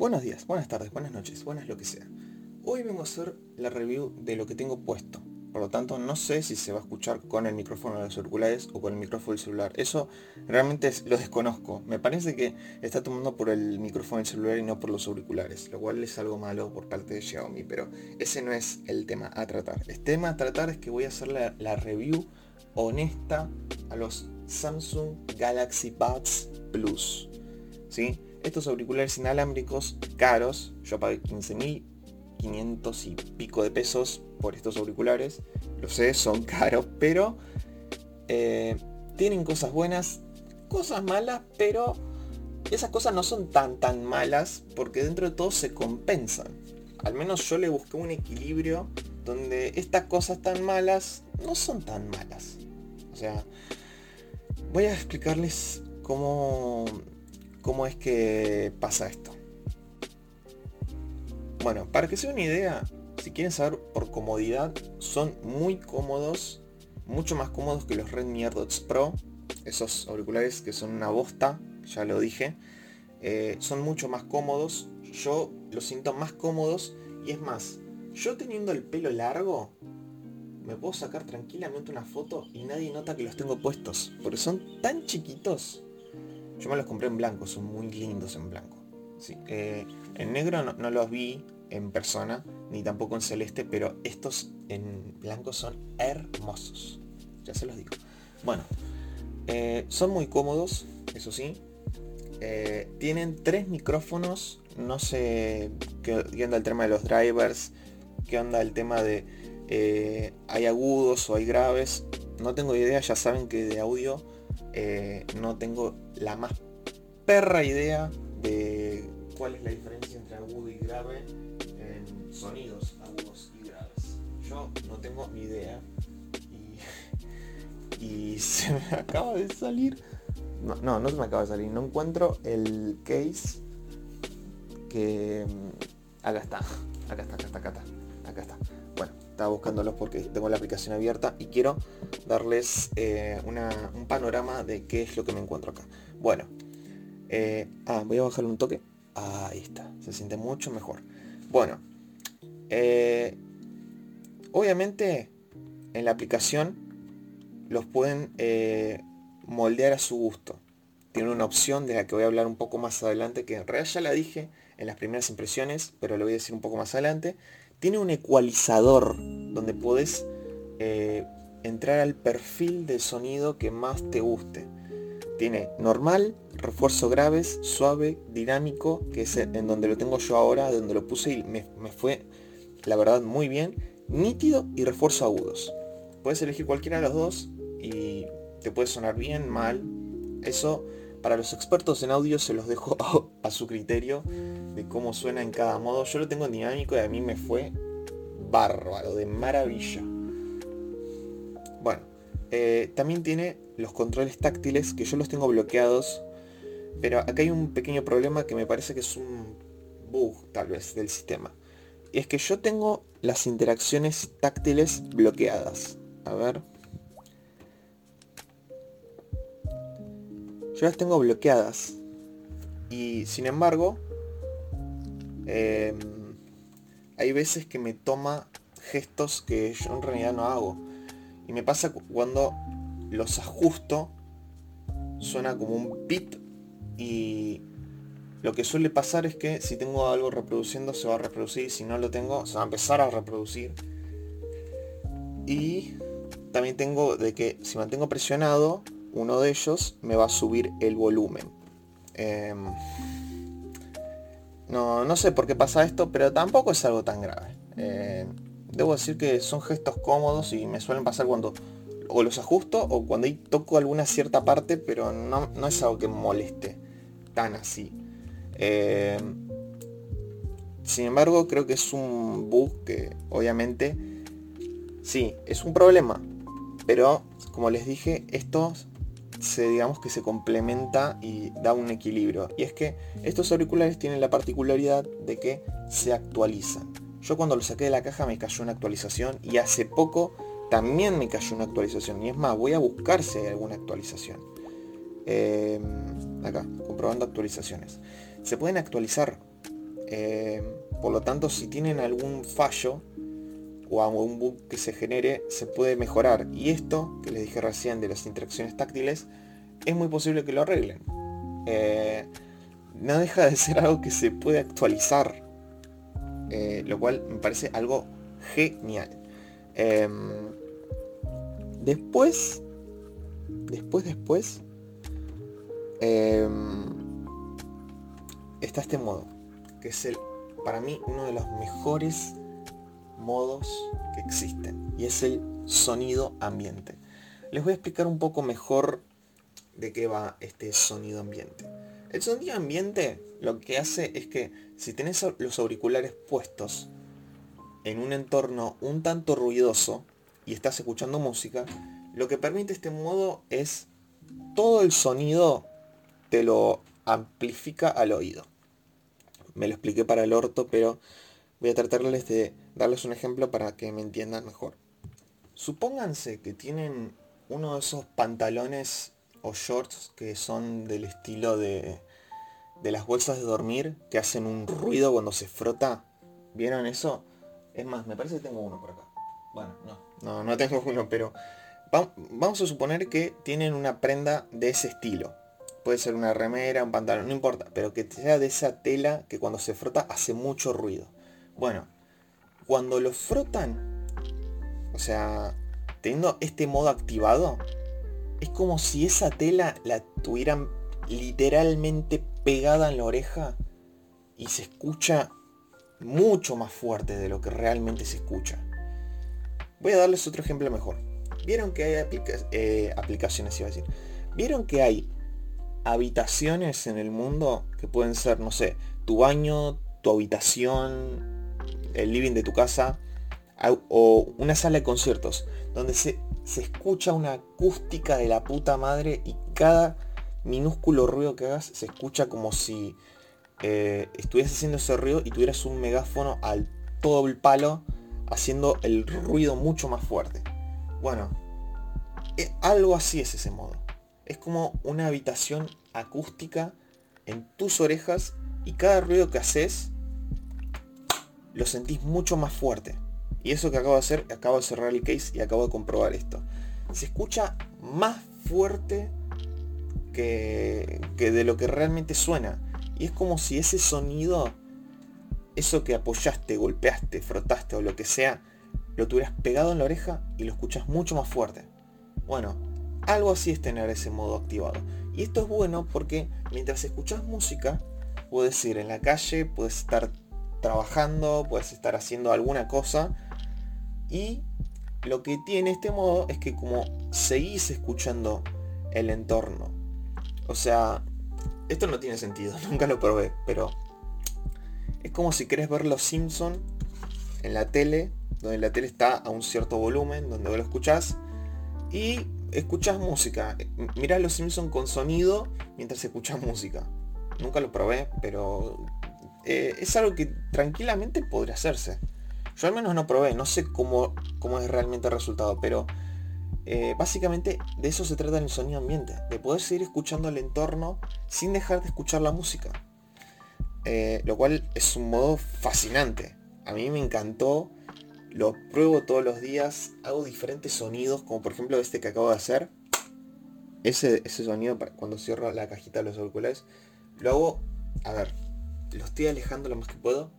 Buenos días, buenas tardes, buenas noches, buenas lo que sea. Hoy vengo a hacer la review de lo que tengo puesto. Por lo tanto, no sé si se va a escuchar con el micrófono de los auriculares o con el micrófono del celular. Eso realmente lo desconozco. Me parece que está tomando por el micrófono del celular y no por los auriculares, lo cual es algo malo por parte de Xiaomi, pero ese no es el tema a tratar. El tema a tratar es que voy a hacer la, la review honesta a los Samsung Galaxy Buds Plus. ¿Sí? estos auriculares inalámbricos caros, yo pagué 15.500 y pico de pesos por estos auriculares, lo sé, son caros, pero eh, tienen cosas buenas, cosas malas, pero esas cosas no son tan tan malas porque dentro de todo se compensan. Al menos yo le busqué un equilibrio donde estas cosas tan malas no son tan malas. O sea, voy a explicarles cómo cómo es que pasa esto. Bueno, para que sea una idea, si quieren saber por comodidad, son muy cómodos, mucho más cómodos que los Redmi AirDots Pro, esos auriculares que son una bosta, ya lo dije, eh, son mucho más cómodos, yo los siento más cómodos y es más, yo teniendo el pelo largo, me puedo sacar tranquilamente una foto y nadie nota que los tengo puestos, porque son tan chiquitos yo me los compré en blanco, son muy lindos en blanco. Eh, en negro no, los vi en persona, ni tampoco en celeste, pero estos en blanco son hermosos. Ya se los digo. Bueno, eh, son muy cómodos, eso sí. Eh, tienen tres micrófonos. No sé qué, onda el tema de los drivers, qué onda el tema de hay agudos o hay graves. No tengo idea, ya saben que de audio eh, no tengo la más perra idea de cuál es la diferencia entre agudo y grave en sonidos agudos y graves. Yo no tengo ni idea y, se me acaba de salir. No, no, se me acaba de salir. No encuentro el case que... Mm, acá está. Acá está, acá está, acá está. Acá está. Estaba buscándolos porque tengo la aplicación abierta y quiero darles eh, un panorama de qué es lo que me encuentro acá. Bueno, eh, ah, voy a bajarle un toque. Ahí está, se siente mucho mejor. Bueno, eh, obviamente en la aplicación los pueden moldear a su gusto. Tiene una opción de la que voy a hablar un poco más adelante, que en realidad ya la dije en las primeras impresiones, pero lo voy a decir un poco más adelante, tiene un ecualizador donde puedes eh, entrar al perfil de sonido que más te guste. Tiene normal, refuerzo graves, suave, dinámico, que es en donde lo tengo yo ahora, donde lo puse y me, fue, la verdad, muy bien. Nítido y refuerzo agudos. Puedes elegir cualquiera de los dos y te puede sonar bien, mal. Eso para los expertos en audio se los dejo a, su criterio de cómo suena en cada modo. Yo lo tengo en dinámico y a mí me fue bárbaro, de maravilla. Bueno, eh, también tiene los controles táctiles que yo los tengo bloqueados. Pero acá hay un pequeño problema que me parece que es un bug tal vez del sistema. Y es que yo tengo las interacciones táctiles bloqueadas. A ver. Yo las tengo bloqueadas. Y sin embargo, em, hay veces que me toma gestos que yo en realidad no hago. Y me pasa cuando los ajusto, suena como un pit y lo que suele pasar es que si tengo algo reproduciendo se va a reproducir, si no lo tengo se va a empezar a reproducir. Y también tengo de que si mantengo presionado uno de ellos me va a subir el volumen. Em, no, no sé por qué pasa esto, pero tampoco es algo tan grave. Eh, debo decir que son gestos cómodos y me suelen pasar cuando o los ajusto o cuando toco alguna cierta parte, pero no, es algo que moleste tan así. Em, sin embargo, creo que es un bug que obviamente sí, es un problema. Pero como les dije, estos se digamos que se complementa y da un equilibrio. Y es que estos auriculares tienen la particularidad de que se actualizan. Yo cuando lo saqué de la caja me cayó una actualización y hace poco también me cayó una actualización. Y es más, voy a buscar si hay alguna actualización. Em, acá, comprobando actualizaciones. Se pueden actualizar. Em, por lo tanto, si tienen algún fallo o algún bug que se genere, se puede mejorar. Y esto, que les dije recién de las interacciones táctiles, es muy posible que lo arreglen. Eh, no deja de ser algo que se puede actualizar. Eh, lo cual me parece algo genial. Em, después, después, después, em, está este modo, que es el, para mí, uno de los mejores modos que existen, y es el sonido ambiente. Les voy a explicar un poco mejor de qué va este sonido ambiente. El sonido ambiente lo que hace es que si tenés los auriculares puestos en un entorno un tanto ruidoso y estás escuchando música, lo que permite este modo es todo el sonido te lo amplifica al oído. Me lo expliqué para el orto, pero voy a tratarles de darles un ejemplo para que me entiendan mejor. Supónganse que tienen uno de esos pantalones o shorts que son del estilo de, de las bolsas de dormir que hacen un ruido cuando se frota. ¿Vieron eso? Es más, me parece que tengo uno por acá. Bueno, no, no, no tengo uno, pero vamos a suponer que tienen una prenda de ese estilo. Puede ser una remera, un pantalón, no importa, pero que sea de esa tela que cuando se frota hace mucho ruido. Bueno, cuando lo frotan, o sea, teniendo este modo activado, es como si esa tela la tuvieran literalmente pegada en la oreja y se escucha mucho más fuerte de lo que realmente se escucha. Voy a darles otro ejemplo mejor. Vieron que hay eh, aplicaciones, iba a decir. Vieron que hay habitaciones en el mundo que pueden ser, no sé, tu baño, tu habitación, el living de tu casa o una sala de conciertos donde se, se escucha una acústica de la puta madre y cada minúsculo ruido que hagas se escucha como si eh, estuvieras haciendo ese ruido y tuvieras un megáfono al todo el palo haciendo el ruido mucho más fuerte. Bueno, eh, algo así es ese modo. Es como una habitación acústica en tus orejas y cada ruido que haces lo sentís mucho más fuerte. Y eso que acabo de hacer, acabo de cerrar el case y acabo de comprobar esto. Se escucha más fuerte que, que de lo que realmente suena. Y es como si ese sonido, eso que apoyaste, golpeaste, frotaste o lo que sea, lo tuvieras pegado en la oreja y lo escuchas mucho más fuerte. Bueno, algo así es tener ese modo activado. Y esto es bueno porque mientras escuchas música, puedes ir en la calle, puedes estar trabajando, puedes estar haciendo alguna cosa. Y lo que tiene este modo es que como seguís escuchando el entorno. O sea, esto no tiene sentido, nunca lo probé, pero es como si querés ver Los Simpson en la tele, donde la tele está a un cierto volumen, donde vos lo escuchás, y escuchás música. Mirás Los Simpson con sonido mientras escuchás música. Nunca lo probé, pero eh, es algo que tranquilamente podría hacerse. Yo al menos no probé, no sé cómo, cómo es realmente el resultado, pero eh, básicamente de eso se trata en el sonido ambiente, de poder seguir escuchando el entorno sin dejar de escuchar la música. Eh, lo cual es un modo fascinante. A mí me encantó, lo pruebo todos los días, hago diferentes sonidos, como por ejemplo este que acabo de hacer. Ese, ese sonido cuando cierro la cajita de los auriculares. Lo hago, a ver, lo estoy alejando lo más que puedo.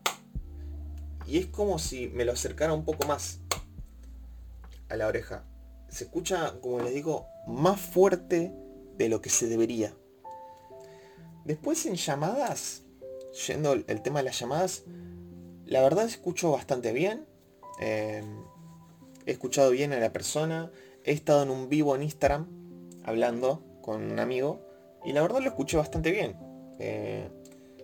Y es como si me lo acercara un poco más a la oreja se escucha, como les digo, más fuerte de lo que se debería. Después en llamadas, yendo el tema de las llamadas, la verdad escucho bastante bien. Em, he escuchado bien a la persona. He estado en un vivo en Instagram hablando con un amigo. Y la verdad lo escuché bastante bien. Eh,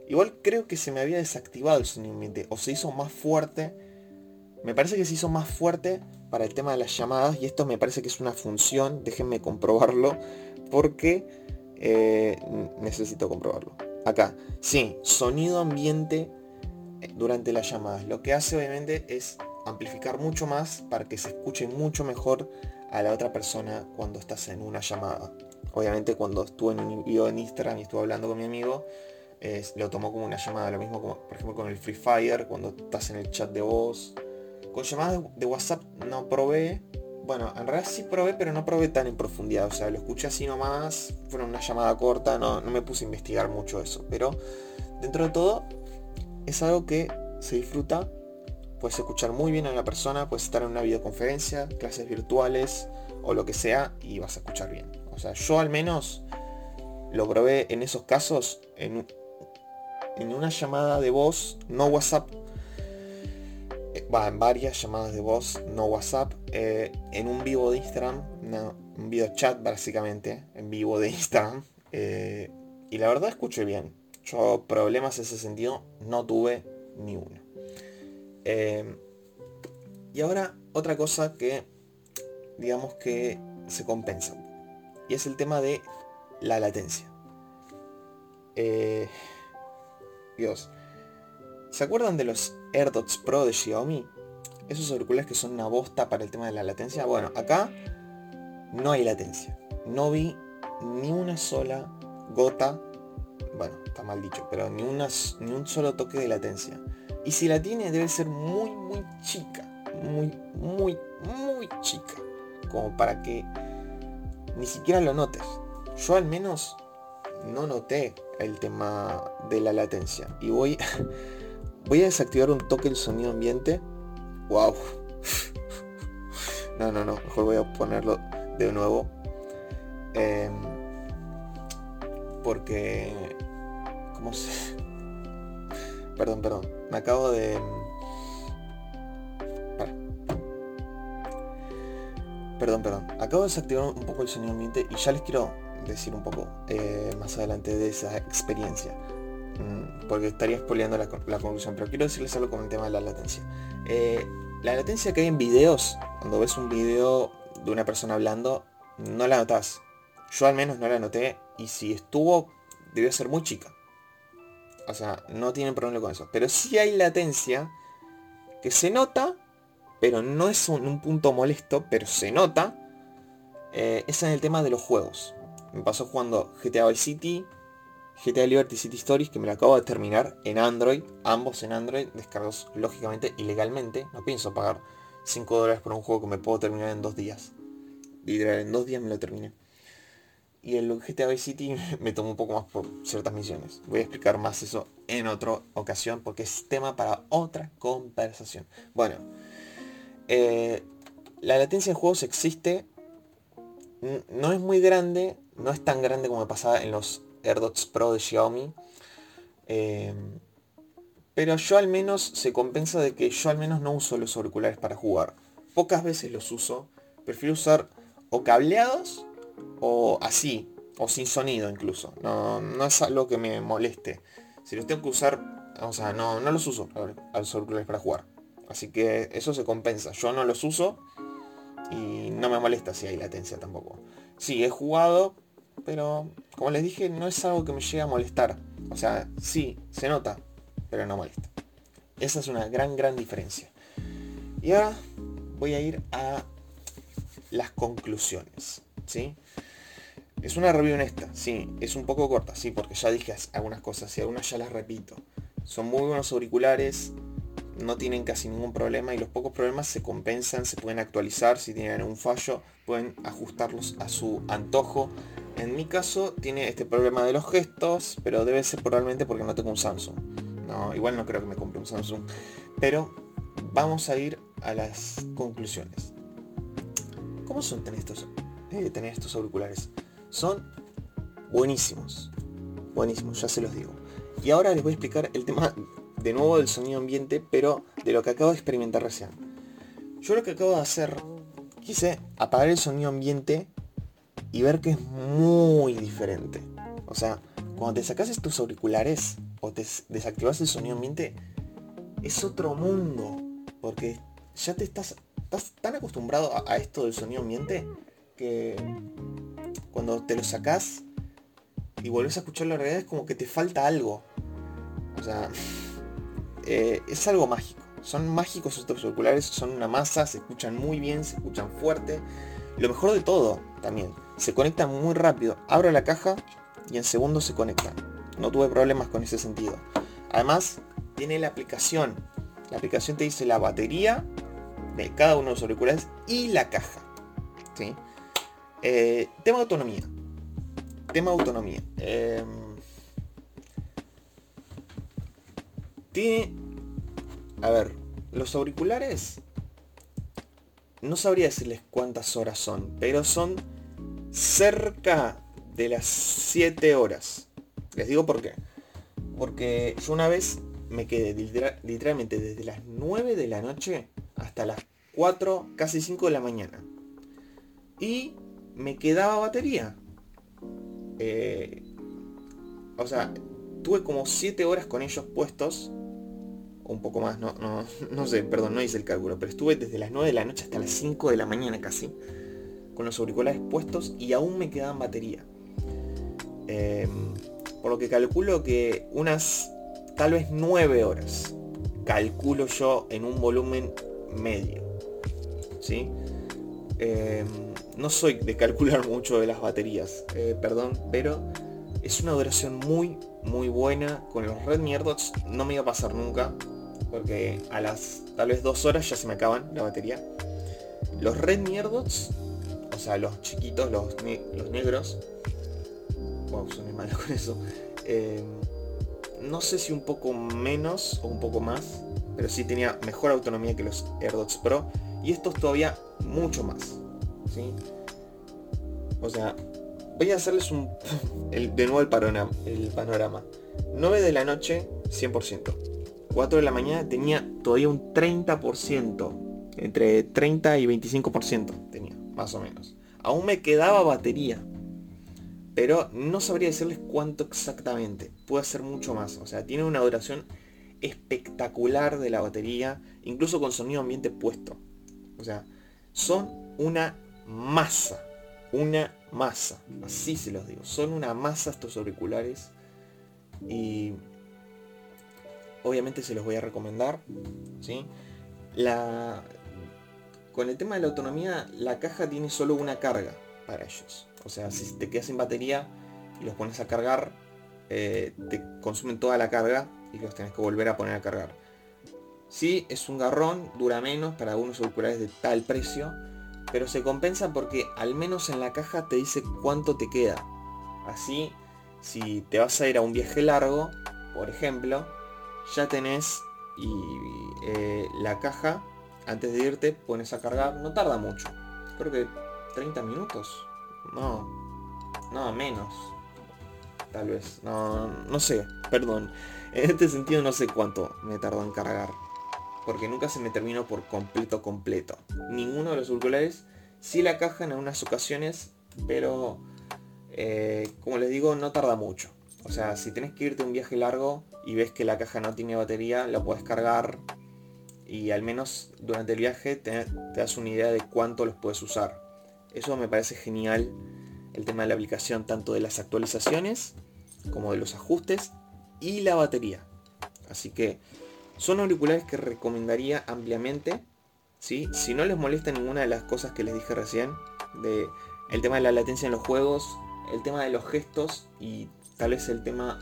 igual creo que se me había desactivado el sonido ambiente. O se hizo más fuerte. Me parece que se hizo más fuerte para el tema de las llamadas y esto me parece que es una función, déjenme comprobarlo porque eh, necesito comprobarlo. Acá, sí, sonido ambiente eh, durante las llamadas. Lo que hace obviamente es amplificar mucho más para que se escuche mucho mejor a la otra persona cuando estás en una llamada. Obviamente cuando estuve en un video en Instagram y estuve hablando con mi amigo, lo tomó como una llamada, lo mismo como por ejemplo con el Free Fire, cuando estás en el chat de voz. Con llamadas de WhatsApp no probé, bueno, en realidad sí probé, pero no probé tan en profundidad. O sea, lo escuché así nomás, fue una llamada corta, no, no me puse a investigar mucho eso. Pero dentro de todo, es algo que se disfruta. Puedes escuchar muy bien a la persona, puedes estar en una videoconferencia, clases virtuales o lo que sea y vas a escuchar bien. O sea, yo al menos lo probé en esos casos en, en una llamada de voz, no WhatsApp, va en varias llamadas de voz, no WhatsApp, eh, en un vivo de Instagram, un video chat básicamente, en vivo de Instagram. Eh, y la verdad escuché bien. Yo problemas en ese sentido no tuve ni uno. Eh, y ahora otra cosa que digamos que se compensa. Y es el tema de la latencia. Dios. ¿Se acuerdan de los AirDots Pro de Xiaomi? Esos auriculares que son una bosta para el tema de la latencia. Bueno, acá no hay latencia. No vi ni una sola gota, bueno, está mal dicho, pero ni, una, ni un solo toque de latencia. Y si la tiene debe ser muy, muy chica. Muy, muy, muy chica. Como para que ni siquiera lo notes. Yo al menos no noté el tema de la latencia. Y voy Voy a desactivar un toque el sonido ambiente. Wow. No, no, no. Mejor voy a ponerlo de nuevo. Em, porque... ¿Cómo se...? Perdón, perdón. Me acabo de... Perdón, perdón. Acabo de desactivar un poco el sonido ambiente y ya les quiero decir un poco eh, más adelante de esa experiencia. Porque estaría spoileando la, conclusión, pero quiero decirles algo con el tema de la latencia. Eh, la latencia que hay en videos, cuando ves un video de una persona hablando, no la notas. Yo al menos no la noté y si estuvo, debió ser muy chica. O sea, no tienen problema con eso. Pero sí hay latencia que se nota, pero no es un, punto molesto, pero se nota. Eh, es en el tema de los juegos. Me pasó jugando GTA Vice City, GTA Liberty City Stories, que me lo acabo de terminar en Android, ambos en Android, descargados lógicamente ilegalmente. No pienso pagar 5 dólares por un juego que me puedo terminar en dos días. Literal, en dos días me lo terminé. Y el GTA Vice City me tomó un poco más por ciertas misiones. Voy a explicar más eso en otra ocasión porque es tema para otra conversación. Bueno, eh, la latencia en juegos existe. No es muy grande, no es tan grande como me pasaba en los AirDots Pro de Xiaomi. Eh, pero yo al menos se compensa de que yo al menos no uso los auriculares para jugar. Pocas veces los uso. Prefiero usar o cableados o así. O sin sonido incluso. No, no es algo que me moleste. Si los tengo que usar, o sea, no, no los uso a los auriculares para jugar. Así que eso se compensa. Yo no los uso y no me molesta si hay latencia tampoco. Sí, he jugado, pero como les dije, no es algo que me llegue a molestar. O sea, sí, se nota, pero no molesta. Esa es una gran, gran diferencia. Y ahora voy a ir a las conclusiones. ¿sí? Es una review honesta, sí, es un poco corta, sí, porque ya dije algunas cosas y algunas ya las repito. Son muy buenos auriculares, no tienen casi ningún problema y los pocos problemas se compensan, se pueden actualizar, si tienen un fallo, pueden ajustarlos a su antojo. En mi caso tiene este problema de los gestos, pero debe ser probablemente porque no tengo un Samsung. No, igual no creo que me compre un Samsung. Pero vamos a ir a las conclusiones. ¿Cómo son tener estos, eh, tener estos auriculares? Son buenísimos. Buenísimos, ya se los digo. Y ahora les voy a explicar el tema de nuevo del sonido ambiente, pero de lo que acabo de experimentar recién. Yo lo que acabo de hacer, quise apagar el sonido ambiente y ver que es muy diferente. O sea, cuando te sacas estos auriculares o te desactivas el sonido ambiente, es otro mundo. Porque ya te estás, tan acostumbrado a, esto del sonido ambiente que cuando te lo sacas y vuelves a escuchar la realidad es como que te falta algo. O sea, eh, es algo mágico, Son mágicos estos auriculares, son una masa, se escuchan muy bien, se escuchan fuerte. Lo mejor de todo también, se conectan muy rápido. Abro la caja y en segundos se conectan. No tuve problemas con ese sentido. Además, tiene la aplicación. La aplicación te dice la batería de cada uno de los auriculares y la caja. ¿sí? Eh, tema autonomía. Tema autonomía. Em, tiene... A ver, los auriculares... No sabría decirles cuántas horas son, pero son cerca de las 7 horas. Les digo por qué. Porque yo una vez me quedé literalmente desde las 9 de la noche hasta las 4, casi 5 de la mañana. Y me quedaba batería. Eh, o sea, tuve como 7 horas con ellos puestos. Un poco más, no, no, no sé, perdón, no hice el cálculo. Pero estuve desde las 9 de la noche hasta las 5 de la mañana casi. Con los auriculares puestos y aún me quedaban batería. Em, por lo que calculo que unas tal vez 9 horas. Calculo yo en un volumen medio. ¿Sí? Em, no soy de calcular mucho de las baterías, eh, perdón, pero es una duración muy, muy buena. Con los Redmi AirDots no me iba a pasar nunca, porque a las tal vez dos horas ya se me acaban la batería. Los Redmi AirDots, o sea, los chiquitos, los, los negros, wow, soné mal con eso. Eh, no sé si un poco menos o un poco más, pero sí tenía mejor autonomía que los AirDots Pro. Y estos todavía mucho más. ¿sí? O sea, voy a hacerles un de nuevo el panorama, el panorama. 9 de la noche, 100%. 4 de la mañana tenía todavía un 30%. Entre 30 y 25% tenía, más o menos. Aún me quedaba batería pero no sabría decirles cuánto exactamente. Puede ser mucho más. O sea, tiene una duración espectacular de la batería, incluso con sonido ambiente puesto. O sea, son una masa. Una masa. Así se los digo. Son una masa estos auriculares. Y obviamente se los voy a recomendar. ¿sí? La... Con el tema de la autonomía, la caja tiene solo una carga para ellos. O sea, si te quedas sin batería y los pones a cargar, eh, te consumen toda la carga y los tenés que volver a poner a cargar. Sí, es un garrón, dura menos para algunos auriculares de tal precio, pero se compensa porque al menos en la caja te dice cuánto te queda. Así, si te vas a ir a un viaje largo, por ejemplo, ya tenés y eh, la caja, antes de irte, pones a cargar, no tarda mucho. Creo que 30 minutos, no. No, menos. Tal vez. No, no sé. Perdón. En este sentido no sé cuánto me tardó en cargar. Porque nunca se me terminó por completo completo. Ninguno de los auriculares. Sí la caja en algunas ocasiones. Pero... Eh, como les digo, no tarda mucho. O sea, si tenés que irte un viaje largo y ves que la caja no tiene batería, lo puedes cargar y al menos durante el viaje te, das una idea de cuánto los puedes usar. Eso me parece genial, el tema de la aplicación tanto de las actualizaciones como de los ajustes y la batería. Así que son auriculares que recomendaría ampliamente. ¿sí? Si no les molesta ninguna de las cosas que les dije recién, de el tema de la latencia en los juegos, el tema de los gestos y tal vez el tema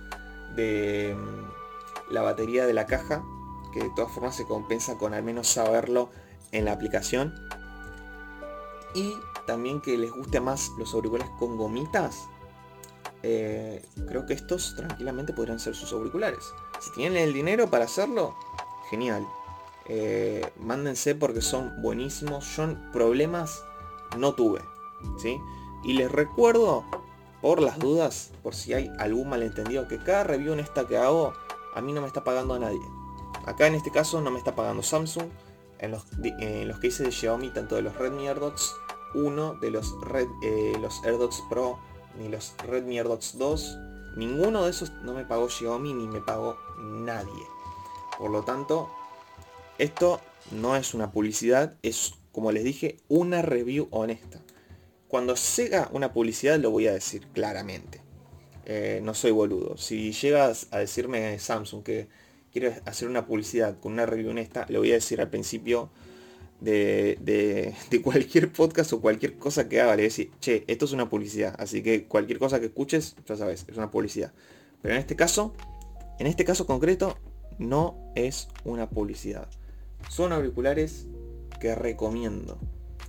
de mm, la batería de la caja, que de todas formas se compensa con al menos saberlo en la aplicación. Y también que les guste más los auriculares con gomitas, eh, creo que estos tranquilamente podrían ser sus auriculares. Si tienen el dinero para hacerlo, genial. Eh, mándense porque son buenísimos. Yo problemas no tuve. ¿sí? Y les recuerdo, por las dudas, por si hay algún malentendido, que cada review en esta que hago, a mí no me está pagando a nadie. Acá en este caso no me está pagando Samsung. En los, los que hice de Xiaomi, tanto de los Redmi AirDots uno de los, Red, eh, los AirDots Pro ni los Redmi AirDots 2. Ninguno de esos no me pagó Xiaomi ni me pagó nadie. Por lo tanto, esto no es una publicidad, es como les dije, una review honesta. Cuando llega una publicidad lo voy a decir claramente. Eh, no soy boludo. Si llegas a decirme Samsung que quiero hacer una publicidad con una review honesta, lo voy a decir al principio de, de, cualquier podcast o cualquier cosa que haga, le voy a decir, che, esto es una publicidad, así que cualquier cosa que escuches, ya sabes, es una publicidad. Pero en este caso, en este caso concreto, no es una publicidad. Son auriculares que recomiendo.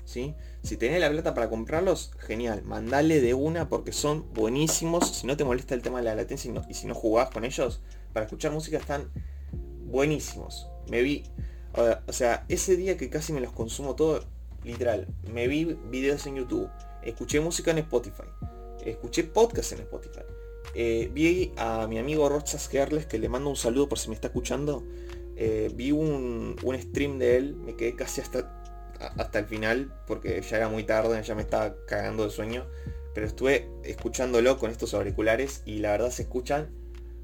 ¿sí? Si tenés la plata para comprarlos, genial, mandale de una porque son buenísimos. Si no te molesta el tema de la latencia y, si no jugás con ellos, para escuchar música están buenísimos. Me vi, o sea, ese día que casi me los consumo todo, literal, me vi videos en YouTube, escuché música en Spotify, escuché podcast en Spotify. Eh, vi a mi amigo Rochas Gerles, que le mando un saludo por si me está escuchando. Eh, vi un, un, stream de él, me quedé casi hasta, hasta el final, porque ya era muy tarde, ya me estaba cagando de sueño. Pero estuve escuchándolo con estos auriculares y la verdad se escuchan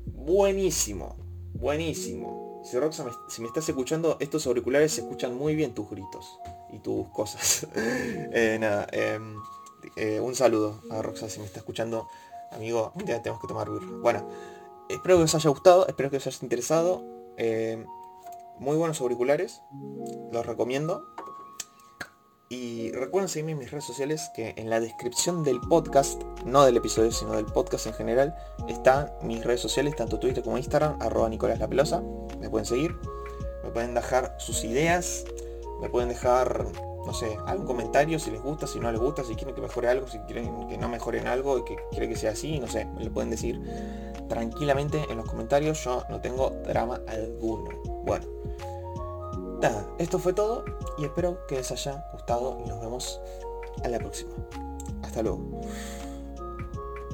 buenísimo, buenísimo. Si Roxa, si me estás escuchando, estos auriculares se escuchan muy bien tus gritos y tus cosas. Eh, nada, em, un saludo a Roxa si me está escuchando. Amigo, ya tenemos que tomar birra. Bueno, espero que os haya gustado, espero que os haya interesado. Eh, muy buenos auriculares, los recomiendo. Y recuerden seguirme en mis redes sociales que en la descripción del podcast, no del episodio, sino del podcast en general, están mis redes sociales, tanto Twitter como Instagram, arroba Nicolás La Pelosa. Me pueden seguir, me pueden dejar sus ideas, me pueden dejar no sé, algún comentario si les gusta, si no les gusta, si quieren que mejore algo, si quieren que no mejoren algo y que quieren que sea así, no sé, me lo pueden decir tranquilamente en los comentarios, yo no tengo drama alguno. Bueno, nada, esto fue todo y espero que les haya gustado y nos vemos a la próxima. Hasta luego.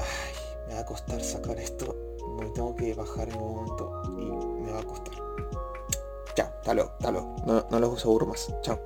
Ay, me va a costar sacar esto, me tengo que bajar un momento y me va a costar. Chao, hasta luego, hasta luego. No, no los aburro más. Chao.